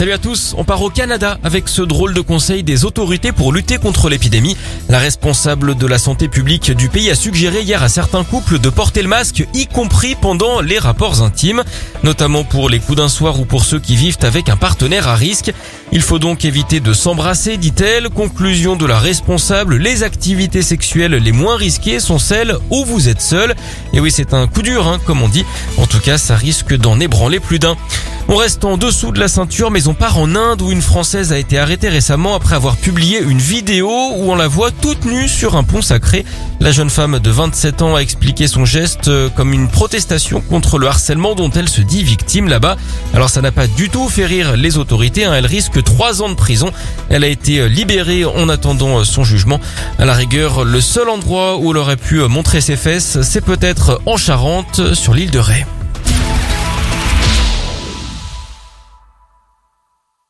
Salut à tous, on part au Canada avec ce drôle de conseil des autorités pour lutter contre l'épidémie. La responsable de la santé publique du pays a suggéré hier à certains couples de porter le masque, y compris pendant les rapports intimes, notamment pour les coups d'un soir ou pour ceux qui vivent avec un partenaire à risque. Il faut donc éviter de s'embrasser, dit-elle. Conclusion de la responsable, les activités sexuelles les moins risquées sont celles où vous êtes seul. Et oui, c'est un coup dur, hein, comme on dit. En tout cas, ça risque d'en ébranler plus d'un. On reste en dessous de la ceinture, mais on part en Inde où une Française a été arrêtée récemment après avoir publié une vidéo où on la voit toute nue sur un pont sacré. La jeune femme de 27 ans a expliqué son geste euh, comme une protestation contre le harcèlement dont elle se dit victime là-bas. Alors ça n'a pas du tout fait rire les autorités, hein. elle risque 3 ans de prison. Elle a été euh, libérée en attendant euh, son jugement. À la rigueur, le seul endroit où elle aurait pu montrer ses fesses, c'est peut-être en Charente, sur l'île de Ré.